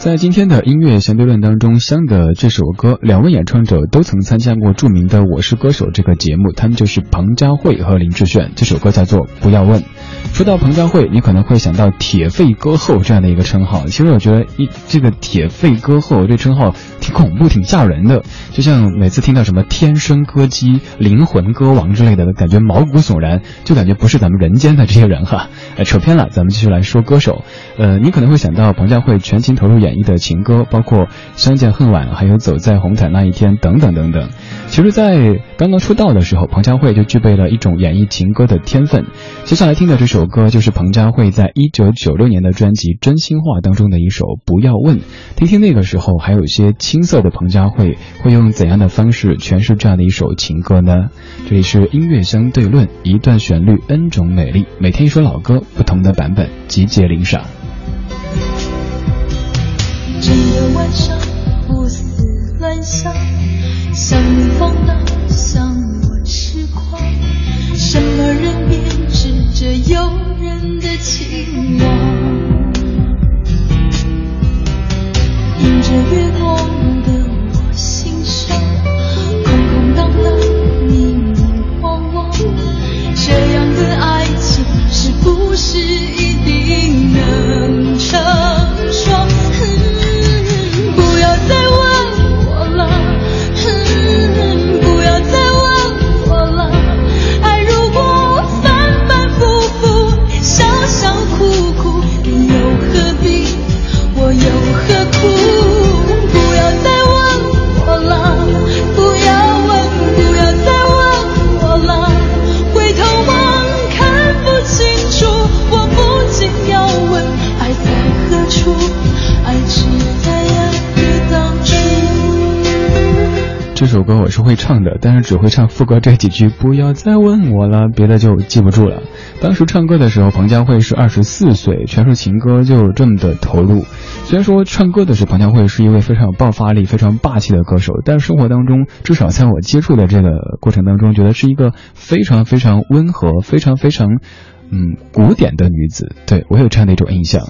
在今天的音乐相对论当中，香的这首歌，两位演唱者都曾参加过著名的《我是歌手》这个节目，他们就是彭佳慧和林志炫。这首歌叫做《不要问》。说到彭佳慧，你可能会想到“铁肺歌后”这样的一个称号。其实我觉得一这个“铁肺歌后”这称号挺恐怖、挺吓人的。就像每次听到什么“天生歌姬”“灵魂歌王”之类的，感觉毛骨悚然，就感觉不是咱们人间的这些人哈。哎，扯偏了，咱们继续来说歌手。呃，你可能会想到彭佳慧全情投入演绎的情歌，包括《相见恨晚》，还有《走在红毯那一天》等等等等。其实，在刚刚出道的时候，彭佳慧就具备了一种演绎情歌的天分。接下来听的这首歌就是彭佳慧在一九九六年的专辑《真心话》当中的一首《不要问》，听听那个时候还有一些青涩的彭佳慧会用怎样的方式诠释这样的一首情歌呢？这里是音乐相对论，一段旋律 N 种美丽，每天一首老歌，不同的版本集结领赏。整个晚上乱想，想你放荡，想我痴狂，什么人编织着诱人的情网？这首歌我是会唱的，但是只会唱副歌这几句，不要再问我了，别的就记不住了。当时唱歌的时候，彭佳慧是二十四岁，全是情歌就这么的投入。虽然说唱歌的是彭佳慧是一位非常有爆发力、非常霸气的歌手，但是生活当中，至少在我接触的这个过程当中，觉得是一个非常非常温和、非常非常。嗯，古典的女子，对我有这样的一种印象。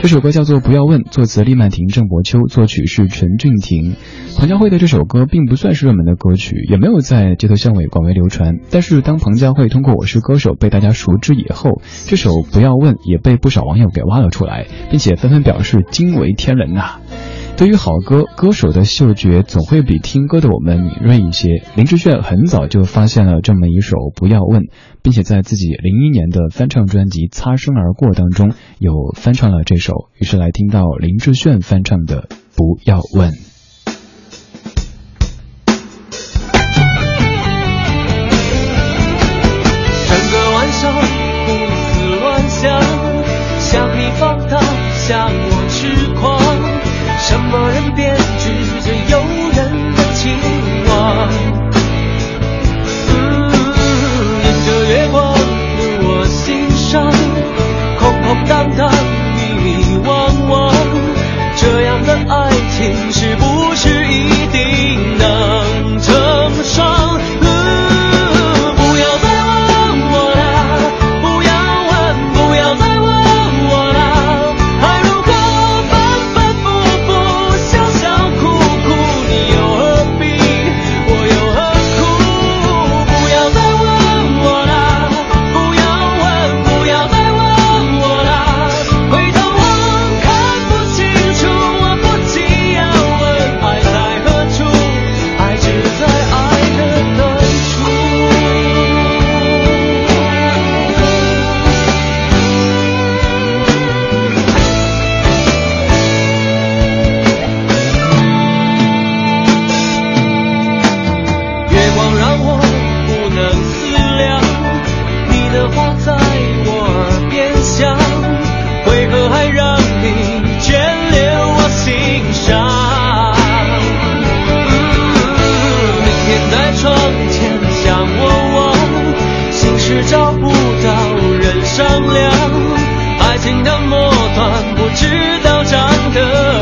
这首歌叫做《不要问》，作词厉曼婷、郑伯秋，作曲是陈俊廷。彭佳慧的这首歌并不算是热门的歌曲，也没有在街头巷尾广为流传。但是当彭佳慧通过《我是歌手》被大家熟知以后，这首《不要问》也被不少网友给挖了出来，并且纷纷表示惊为天人呐、对于好歌，歌手的嗅觉总会比听歌的我们敏锐一些。林志炫很早就发现了这么一首《不要问》，并且在自己零一年的翻唱专辑《擦身而过》当中有翻唱了这首，于是来听到林志炫翻唱的《不要问》。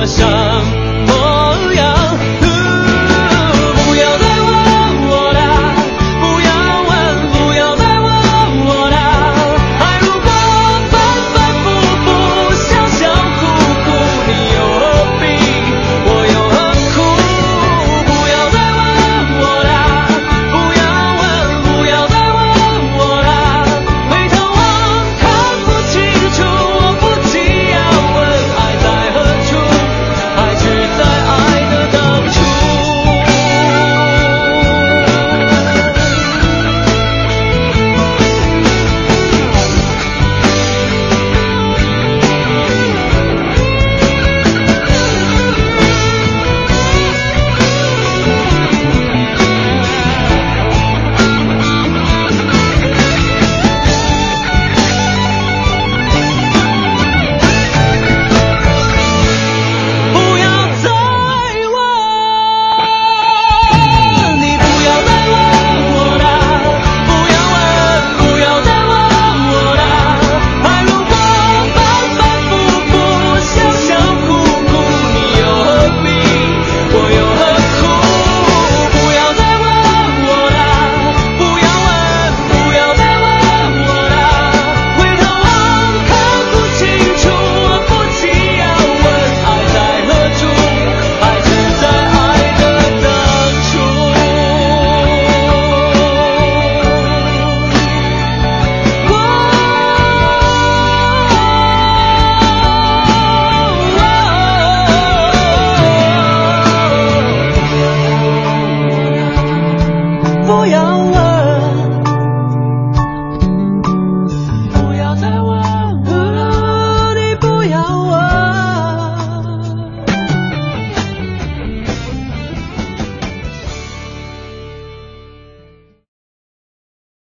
下